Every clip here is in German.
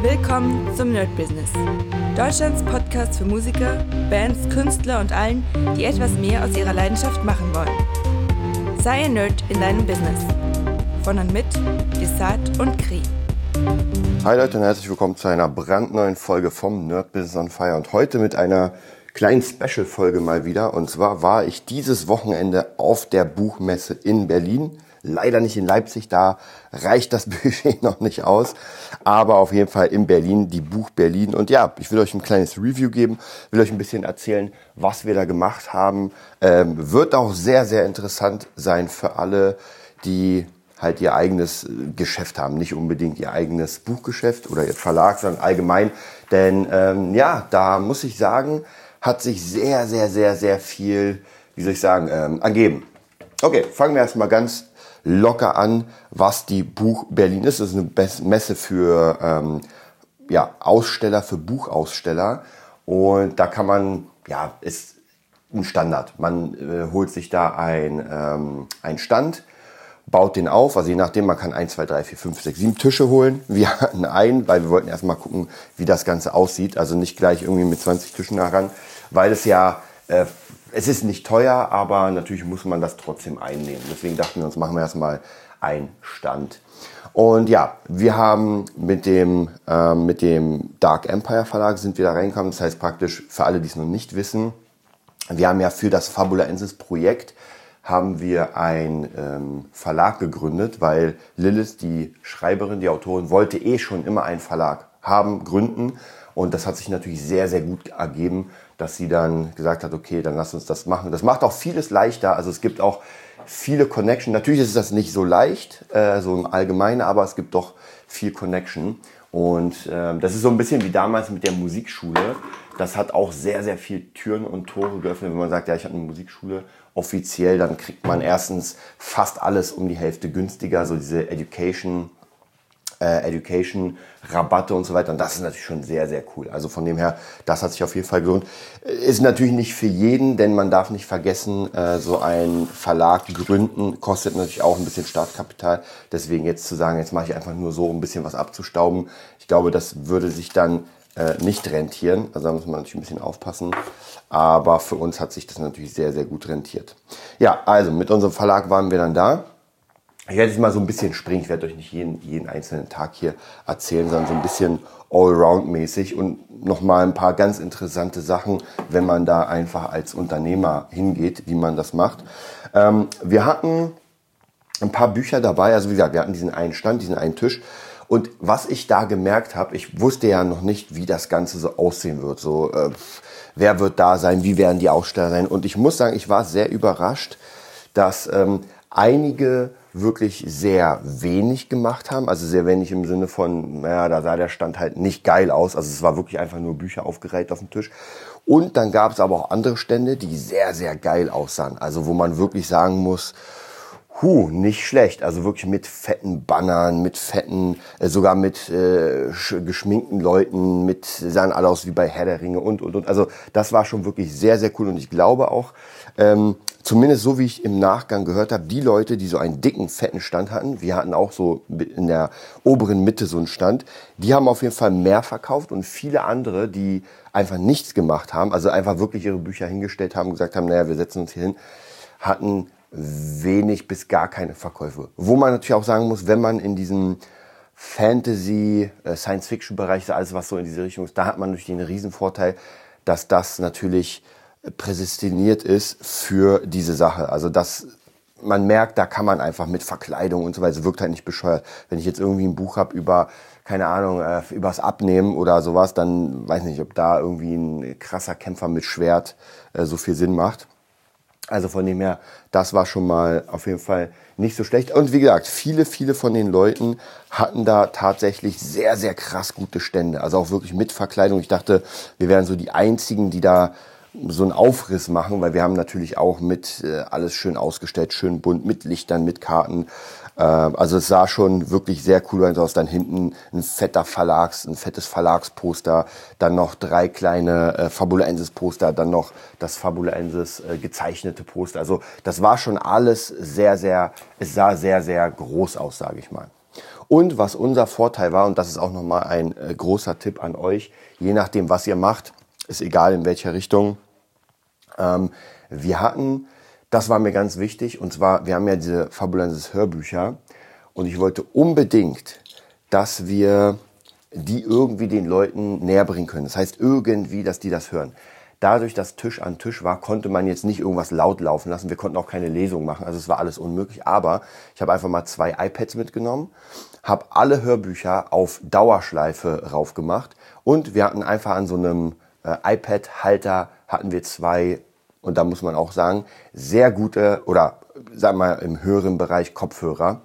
Willkommen zum Nerd Business. Deutschlands Podcast für Musiker, Bands, Künstler und allen, die etwas mehr aus ihrer Leidenschaft machen wollen. Sei ein Nerd in deinem Business. Von und mit Desart und Kri. Hi Leute und herzlich willkommen zu einer brandneuen Folge vom Nerd Business on Fire und heute mit einer kleinen Special-Folge mal wieder. Und zwar war ich dieses Wochenende auf der Buchmesse in Berlin Leider nicht in Leipzig, da reicht das Budget noch nicht aus. Aber auf jeden Fall in Berlin, die Buch Berlin. Und ja, ich will euch ein kleines Review geben, will euch ein bisschen erzählen, was wir da gemacht haben. Ähm, wird auch sehr, sehr interessant sein für alle, die halt ihr eigenes äh, Geschäft haben. Nicht unbedingt ihr eigenes Buchgeschäft oder ihr Verlag, sondern allgemein. Denn ähm, ja, da muss ich sagen, hat sich sehr, sehr, sehr, sehr viel, wie soll ich sagen, ähm, ergeben. Okay, fangen wir erstmal ganz locker an, was die Buch Berlin ist. Das ist eine Messe für ähm, ja, Aussteller, für Buchaussteller. Und da kann man, ja, ist ein Standard. Man äh, holt sich da ein, ähm, ein Stand, baut den auf. Also je nachdem, man kann 1, 2, 3, 4, 5, 6, 7 Tische holen. Wir hatten einen, weil wir wollten erstmal gucken, wie das Ganze aussieht. Also nicht gleich irgendwie mit 20 Tischen daran, weil es ja äh, es ist nicht teuer, aber natürlich muss man das trotzdem einnehmen. Deswegen dachten wir uns, machen wir erstmal einen Stand. Und ja, wir haben mit dem, äh, mit dem Dark Empire Verlag sind wir da reingekommen. Das heißt praktisch, für alle, die es noch nicht wissen, wir haben ja für das Fabulaensis Projekt haben wir einen ähm, Verlag gegründet, weil Lilith, die Schreiberin, die Autorin, wollte eh schon immer einen Verlag haben, gründen. Und das hat sich natürlich sehr, sehr gut ergeben, dass sie dann gesagt hat, okay, dann lass uns das machen. Das macht auch vieles leichter. Also es gibt auch viele Connection. Natürlich ist das nicht so leicht, äh, so im Allgemeinen, aber es gibt doch viel Connection. Und äh, das ist so ein bisschen wie damals mit der Musikschule. Das hat auch sehr, sehr viel Türen und Tore geöffnet. Wenn man sagt, ja, ich habe eine Musikschule offiziell, dann kriegt man erstens fast alles um die Hälfte günstiger. So diese Education äh, Education, Rabatte und so weiter. Und das ist natürlich schon sehr, sehr cool. Also von dem her, das hat sich auf jeden Fall gelohnt. Ist natürlich nicht für jeden, denn man darf nicht vergessen, äh, so ein Verlag gründen kostet natürlich auch ein bisschen Startkapital. Deswegen jetzt zu sagen, jetzt mache ich einfach nur so, um ein bisschen was abzustauben. Ich glaube, das würde sich dann äh, nicht rentieren. Also da muss man natürlich ein bisschen aufpassen. Aber für uns hat sich das natürlich sehr, sehr gut rentiert. Ja, also mit unserem Verlag waren wir dann da. Ich werde jetzt mal so ein bisschen springen. Ich werde euch nicht jeden, jeden einzelnen Tag hier erzählen, sondern so ein bisschen allround-mäßig und nochmal ein paar ganz interessante Sachen, wenn man da einfach als Unternehmer hingeht, wie man das macht. Ähm, wir hatten ein paar Bücher dabei. Also wie gesagt, wir hatten diesen einen Stand, diesen einen Tisch. Und was ich da gemerkt habe, ich wusste ja noch nicht, wie das Ganze so aussehen wird. So, äh, wer wird da sein, wie werden die Aussteller sein. Und ich muss sagen, ich war sehr überrascht, dass ähm, einige wirklich sehr wenig gemacht haben. Also sehr wenig im Sinne von, naja, da sah der Stand halt nicht geil aus. Also es war wirklich einfach nur Bücher aufgereiht auf dem Tisch. Und dann gab es aber auch andere Stände, die sehr, sehr geil aussahen. Also wo man wirklich sagen muss, Huh, nicht schlecht. Also wirklich mit fetten Bannern, mit fetten, äh, sogar mit äh, geschminkten Leuten, mit sahen alle aus wie bei Herr der Ringe und und und. Also das war schon wirklich sehr, sehr cool. Und ich glaube auch, ähm, zumindest so wie ich im Nachgang gehört habe, die Leute, die so einen dicken, fetten Stand hatten, wir hatten auch so in der oberen Mitte so einen Stand, die haben auf jeden Fall mehr verkauft und viele andere, die einfach nichts gemacht haben, also einfach wirklich ihre Bücher hingestellt haben, gesagt haben, naja, wir setzen uns hier hin, hatten wenig bis gar keine Verkäufe. Wo man natürlich auch sagen muss, wenn man in diesem Fantasy, äh, Science-Fiction-Bereich, alles was so in diese Richtung ist, da hat man natürlich den Riesenvorteil, dass das natürlich prädestiniert ist für diese Sache. Also dass man merkt, da kann man einfach mit Verkleidung und so weiter, es wirkt halt nicht bescheuert. Wenn ich jetzt irgendwie ein Buch habe über, keine Ahnung, äh, übers Abnehmen oder sowas, dann weiß nicht, ob da irgendwie ein krasser Kämpfer mit Schwert äh, so viel Sinn macht. Also von dem her, das war schon mal auf jeden Fall nicht so schlecht. Und wie gesagt, viele, viele von den Leuten hatten da tatsächlich sehr, sehr krass gute Stände. Also auch wirklich mit Verkleidung. Ich dachte, wir wären so die einzigen, die da so einen Aufriss machen, weil wir haben natürlich auch mit äh, alles schön ausgestellt, schön bunt, mit Lichtern, mit Karten. Äh, also es sah schon wirklich sehr cool aus. Dann hinten ein fetter Verlags, ein fettes Verlagsposter, dann noch drei kleine äh, Fabulaensis-Poster, dann noch das Fabulaensis äh, gezeichnete Poster. Also das war schon alles sehr, sehr, es sah sehr, sehr groß aus, sage ich mal. Und was unser Vorteil war, und das ist auch nochmal ein äh, großer Tipp an euch, je nachdem, was ihr macht, ist egal in welcher Richtung. Ähm, wir hatten, das war mir ganz wichtig, und zwar, wir haben ja diese Fabulensis Hörbücher und ich wollte unbedingt, dass wir die irgendwie den Leuten näher bringen können. Das heißt irgendwie, dass die das hören. Dadurch, dass Tisch an Tisch war, konnte man jetzt nicht irgendwas laut laufen lassen. Wir konnten auch keine Lesung machen. Also es war alles unmöglich. Aber ich habe einfach mal zwei iPads mitgenommen, habe alle Hörbücher auf Dauerschleife raufgemacht und wir hatten einfach an so einem äh, iPad-Halter hatten wir zwei und da muss man auch sagen sehr gute oder sagen wir mal im höheren Bereich Kopfhörer.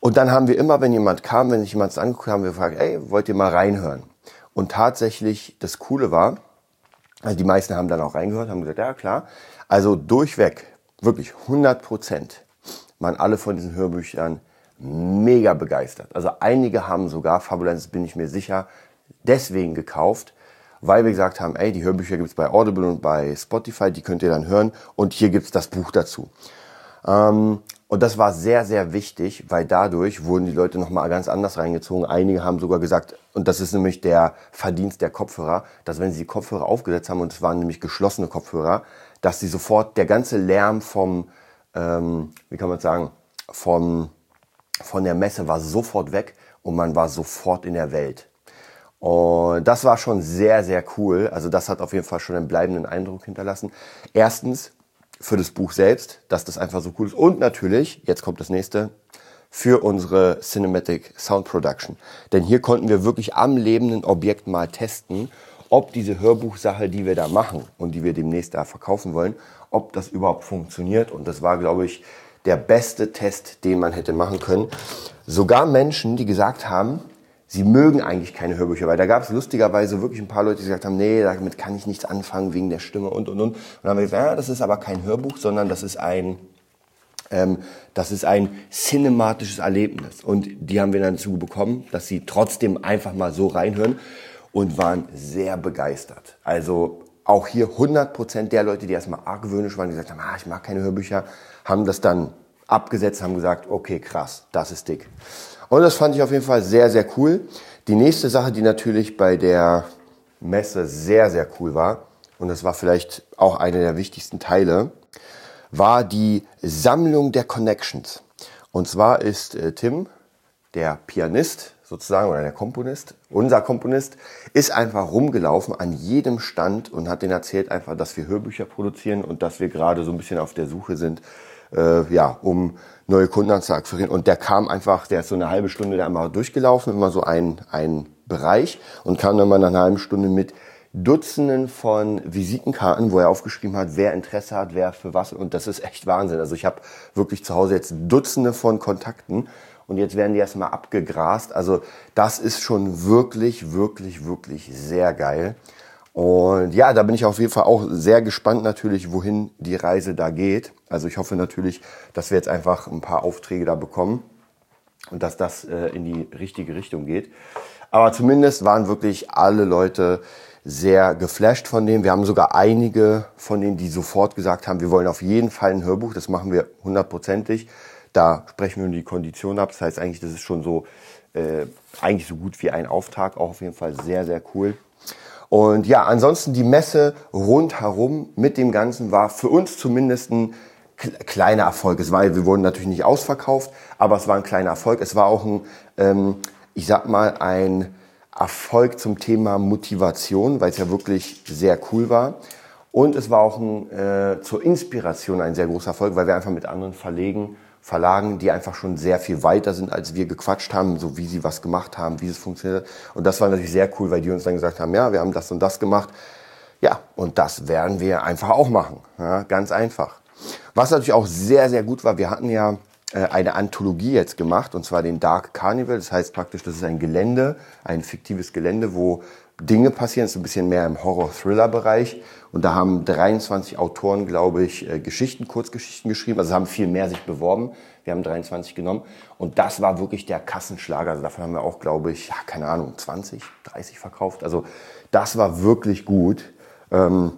Und dann haben wir immer, wenn jemand kam, wenn sich jemand angeguckt haben wir gefragt, ey, wollt ihr mal reinhören? Und tatsächlich, das Coole war, also die meisten haben dann auch reingehört, haben gesagt, ja klar. Also durchweg, wirklich 100 Prozent, waren alle von diesen Hörbüchern mega begeistert. Also einige haben sogar, Fabulenz bin ich mir sicher, deswegen gekauft, weil wir gesagt haben, ey, die Hörbücher gibt's bei Audible und bei Spotify, die könnt ihr dann hören und hier gibt's das Buch dazu. Ähm, und das war sehr, sehr wichtig, weil dadurch wurden die Leute nochmal ganz anders reingezogen. Einige haben sogar gesagt, und das ist nämlich der Verdienst der Kopfhörer, dass wenn sie die Kopfhörer aufgesetzt haben, und es waren nämlich geschlossene Kopfhörer, dass sie sofort der ganze Lärm vom, ähm, wie kann man sagen, vom, von der Messe war sofort weg und man war sofort in der Welt. Und das war schon sehr, sehr cool. Also das hat auf jeden Fall schon einen bleibenden Eindruck hinterlassen. Erstens, für das Buch selbst, dass das einfach so cool ist. Und natürlich, jetzt kommt das nächste, für unsere Cinematic Sound Production. Denn hier konnten wir wirklich am lebenden Objekt mal testen, ob diese Hörbuchsache, die wir da machen und die wir demnächst da verkaufen wollen, ob das überhaupt funktioniert. Und das war, glaube ich, der beste Test, den man hätte machen können. Sogar Menschen, die gesagt haben, sie mögen eigentlich keine Hörbücher, weil da gab es lustigerweise wirklich ein paar Leute, die gesagt haben, nee, damit kann ich nichts anfangen wegen der Stimme und und und. Und dann haben wir gesagt, ja, das ist aber kein Hörbuch, sondern das ist ein ähm, das ist ein cinematisches Erlebnis. Und die haben wir dann dazu bekommen, dass sie trotzdem einfach mal so reinhören und waren sehr begeistert. Also auch hier 100% der Leute, die erstmal argwöhnisch waren, die gesagt haben, ah, ich mag keine Hörbücher, haben das dann abgesetzt, haben gesagt, okay, krass, das ist dick. Und das fand ich auf jeden Fall sehr, sehr cool. Die nächste Sache, die natürlich bei der Messe sehr, sehr cool war, und das war vielleicht auch einer der wichtigsten Teile, war die Sammlung der Connections. Und zwar ist äh, Tim, der Pianist sozusagen oder der Komponist, unser Komponist, ist einfach rumgelaufen an jedem Stand und hat denen erzählt einfach, dass wir Hörbücher produzieren und dass wir gerade so ein bisschen auf der Suche sind, äh, ja, um neue Kunden zu akquirieren. Und der kam einfach, der ist so eine halbe Stunde da einmal durchgelaufen, immer so ein, ein Bereich und kam dann mal nach einer halben Stunde mit Dutzenden von Visitenkarten, wo er aufgeschrieben hat, wer Interesse hat, wer für was. Und das ist echt Wahnsinn. Also ich habe wirklich zu Hause jetzt Dutzende von Kontakten und jetzt werden die erstmal abgegrast. Also das ist schon wirklich, wirklich, wirklich sehr geil. Und ja, da bin ich auf jeden Fall auch sehr gespannt natürlich, wohin die Reise da geht. Also ich hoffe natürlich, dass wir jetzt einfach ein paar Aufträge da bekommen und dass das äh, in die richtige Richtung geht. Aber zumindest waren wirklich alle Leute sehr geflasht von dem. Wir haben sogar einige von denen, die sofort gesagt haben, wir wollen auf jeden Fall ein Hörbuch. Das machen wir hundertprozentig. Da sprechen wir nur die Kondition ab. Das heißt eigentlich, das ist schon so äh, eigentlich so gut wie ein Auftrag. Auch auf jeden Fall sehr, sehr cool. Und ja, ansonsten die Messe rundherum mit dem Ganzen war für uns zumindest ein kleiner Erfolg. Es war, wir wurden natürlich nicht ausverkauft, aber es war ein kleiner Erfolg. Es war auch ein, ähm, ich sag mal, ein Erfolg zum Thema Motivation, weil es ja wirklich sehr cool war. Und es war auch ein, äh, zur Inspiration ein sehr großer Erfolg, weil wir einfach mit anderen Verlegen Verlagen, die einfach schon sehr viel weiter sind, als wir gequatscht haben, so wie sie was gemacht haben, wie es funktioniert. Und das war natürlich sehr cool, weil die uns dann gesagt haben, ja, wir haben das und das gemacht. Ja, und das werden wir einfach auch machen. Ja, ganz einfach. Was natürlich auch sehr, sehr gut war, wir hatten ja äh, eine Anthologie jetzt gemacht, und zwar den Dark Carnival. Das heißt praktisch, das ist ein Gelände, ein fiktives Gelände, wo Dinge passieren. Das ist ein bisschen mehr im Horror-Thriller-Bereich. Und da haben 23 Autoren, glaube ich, äh, Geschichten, Kurzgeschichten geschrieben. Also haben viel mehr sich beworben. Wir haben 23 genommen. Und das war wirklich der Kassenschlager. Also davon haben wir auch, glaube ich, ja, keine Ahnung, 20, 30 verkauft. Also das war wirklich gut. Ähm,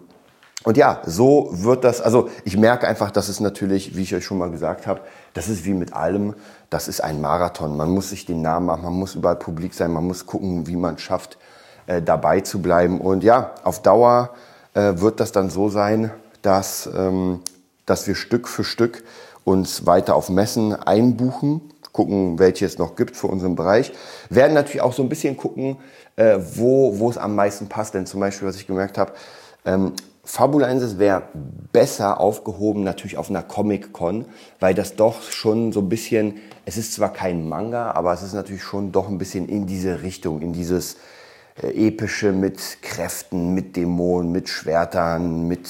und ja, so wird das, also ich merke einfach, dass es natürlich, wie ich euch schon mal gesagt habe, das ist wie mit allem, das ist ein Marathon. Man muss sich den Namen machen, man muss überall publik sein, man muss gucken, wie man schafft, äh, dabei zu bleiben. Und ja, auf Dauer äh, wird das dann so sein, dass, ähm, dass wir Stück für Stück uns weiter auf Messen einbuchen, gucken, welche es noch gibt für unseren Bereich. Werden natürlich auch so ein bisschen gucken, äh, wo, wo es am meisten passt. Denn zum Beispiel, was ich gemerkt habe, ähm, Fabulensis wäre besser aufgehoben natürlich auf einer Comic-Con, weil das doch schon so ein bisschen, es ist zwar kein Manga, aber es ist natürlich schon doch ein bisschen in diese Richtung, in dieses epische mit Kräften, mit Dämonen, mit Schwertern, mit,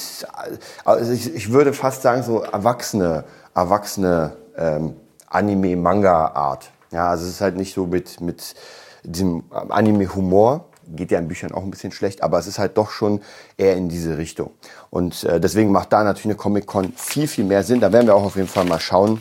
also ich, ich würde fast sagen so erwachsene, erwachsene ähm, Anime-Manga-Art. Ja, also es ist halt nicht so mit, mit diesem Anime-Humor, geht ja in Büchern auch ein bisschen schlecht, aber es ist halt doch schon eher in diese Richtung. Und äh, deswegen macht da natürlich eine Comic-Con viel, viel mehr Sinn. Da werden wir auch auf jeden Fall mal schauen,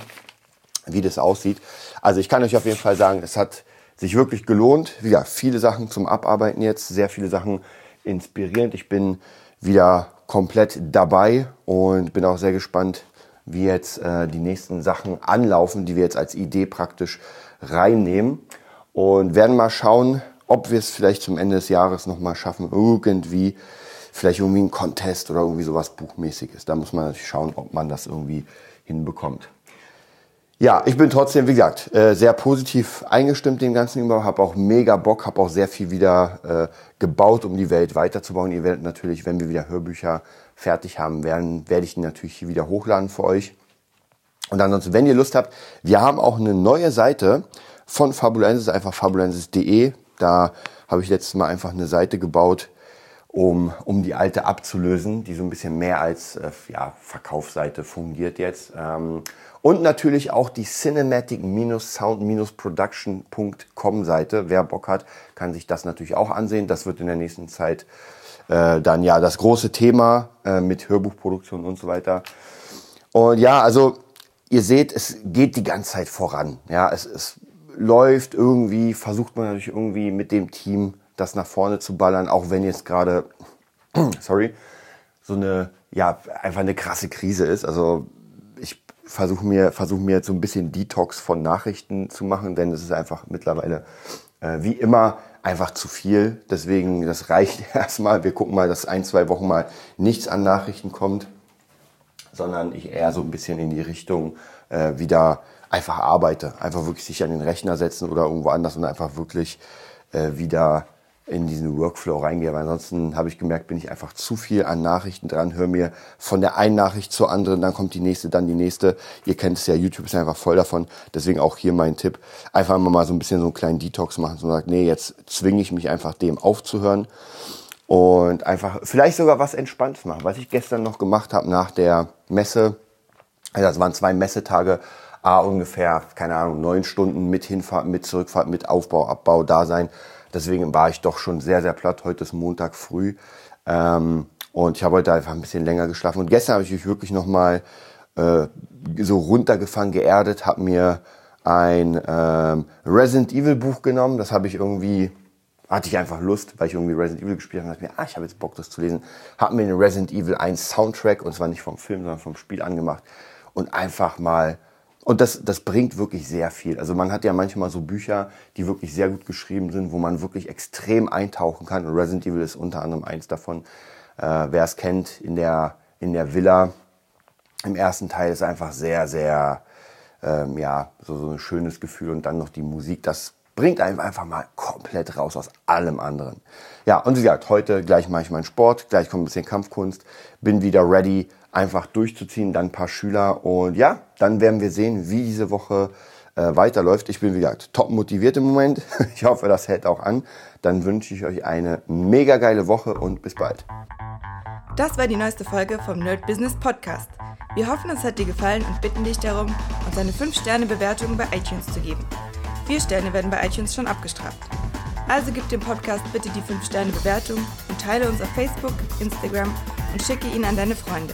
wie das aussieht. Also ich kann euch auf jeden Fall sagen, es hat sich wirklich gelohnt. Ja, viele Sachen zum Abarbeiten jetzt, sehr viele Sachen inspirierend. Ich bin wieder komplett dabei und bin auch sehr gespannt, wie jetzt äh, die nächsten Sachen anlaufen, die wir jetzt als Idee praktisch reinnehmen. Und werden mal schauen, ob wir es vielleicht zum Ende des Jahres nochmal schaffen, irgendwie, vielleicht irgendwie ein Contest oder irgendwie sowas Buchmäßiges. Da muss man natürlich schauen, ob man das irgendwie hinbekommt. Ja, ich bin trotzdem, wie gesagt, äh, sehr positiv eingestimmt dem Ganzen über, habe auch mega Bock, habe auch sehr viel wieder äh, gebaut, um die Welt weiterzubauen. Ihr werdet natürlich, wenn wir wieder Hörbücher fertig haben werden, werde ich die natürlich hier wieder hochladen für euch. Und ansonsten, wenn ihr Lust habt, wir haben auch eine neue Seite von Fabulensis, einfach fabulensis.de. Da habe ich letztes Mal einfach eine Seite gebaut, um, um die alte abzulösen, die so ein bisschen mehr als äh, ja, Verkaufsseite fungiert jetzt. Ähm, und natürlich auch die cinematic-sound-production.com Seite. Wer Bock hat, kann sich das natürlich auch ansehen. Das wird in der nächsten Zeit äh, dann ja das große Thema äh, mit Hörbuchproduktion und so weiter. Und ja, also ihr seht, es geht die ganze Zeit voran. Ja, es, es läuft irgendwie, versucht man natürlich irgendwie mit dem Team das nach vorne zu ballern, auch wenn jetzt gerade, sorry, so eine, ja, einfach eine krasse Krise ist. Also ich versuche mir, versuche mir jetzt so ein bisschen Detox von Nachrichten zu machen, denn es ist einfach mittlerweile, äh, wie immer, einfach zu viel. Deswegen, das reicht erstmal. Wir gucken mal, dass ein, zwei Wochen mal nichts an Nachrichten kommt, sondern ich eher so ein bisschen in die Richtung äh, wieder einfach arbeite. Einfach wirklich sich an den Rechner setzen oder irgendwo anders und einfach wirklich äh, wieder in diesen Workflow reingehe. Weil ansonsten habe ich gemerkt, bin ich einfach zu viel an Nachrichten dran, höre mir von der einen Nachricht zur anderen, dann kommt die nächste, dann die nächste. Ihr kennt es ja, YouTube ist einfach voll davon. Deswegen auch hier mein Tipp. Einfach mal so ein bisschen so einen kleinen Detox machen und sagen, nee, jetzt zwinge ich mich einfach dem aufzuhören und einfach vielleicht sogar was Entspanntes machen. Was ich gestern noch gemacht habe nach der Messe, also das waren zwei Messetage, ah, ungefähr, keine Ahnung, neun Stunden mit Hinfahrt, mit Zurückfahrt, mit Aufbau, Abbau da sein. Deswegen war ich doch schon sehr, sehr platt. Heute ist Montag früh. Ähm, und ich habe heute einfach ein bisschen länger geschlafen. Und gestern habe ich mich wirklich nochmal äh, so runtergefangen, geerdet, habe mir ein ähm, Resident Evil Buch genommen. Das habe ich irgendwie, hatte ich einfach Lust, weil ich irgendwie Resident Evil gespielt habe. Und dachte mir, ah, ich habe jetzt Bock, das zu lesen. Habe mir den Resident Evil 1 Soundtrack, und zwar nicht vom Film, sondern vom Spiel angemacht. Und einfach mal und das, das bringt wirklich sehr viel. Also man hat ja manchmal so Bücher, die wirklich sehr gut geschrieben sind, wo man wirklich extrem eintauchen kann. Und Resident Evil ist unter anderem eins davon. Äh, Wer es kennt, in der, in der Villa im ersten Teil ist einfach sehr, sehr, ähm, ja, so, so ein schönes Gefühl. Und dann noch die Musik, das bringt einem einfach mal komplett raus aus allem anderen. Ja, und wie gesagt, heute gleich mache ich meinen Sport, gleich kommt ein bisschen Kampfkunst, bin wieder ready einfach durchzuziehen, dann ein paar Schüler und ja, dann werden wir sehen, wie diese Woche äh, weiterläuft. Ich bin, wie gesagt, top motiviert im Moment. Ich hoffe, das hält auch an. Dann wünsche ich euch eine mega geile Woche und bis bald. Das war die neueste Folge vom Nerd Business Podcast. Wir hoffen, es hat dir gefallen und bitten dich darum, uns eine 5-Sterne-Bewertung bei iTunes zu geben. Vier Sterne werden bei iTunes schon abgestraft. Also gib dem Podcast bitte die 5-Sterne-Bewertung und teile uns auf Facebook, Instagram und schicke ihn an deine Freunde.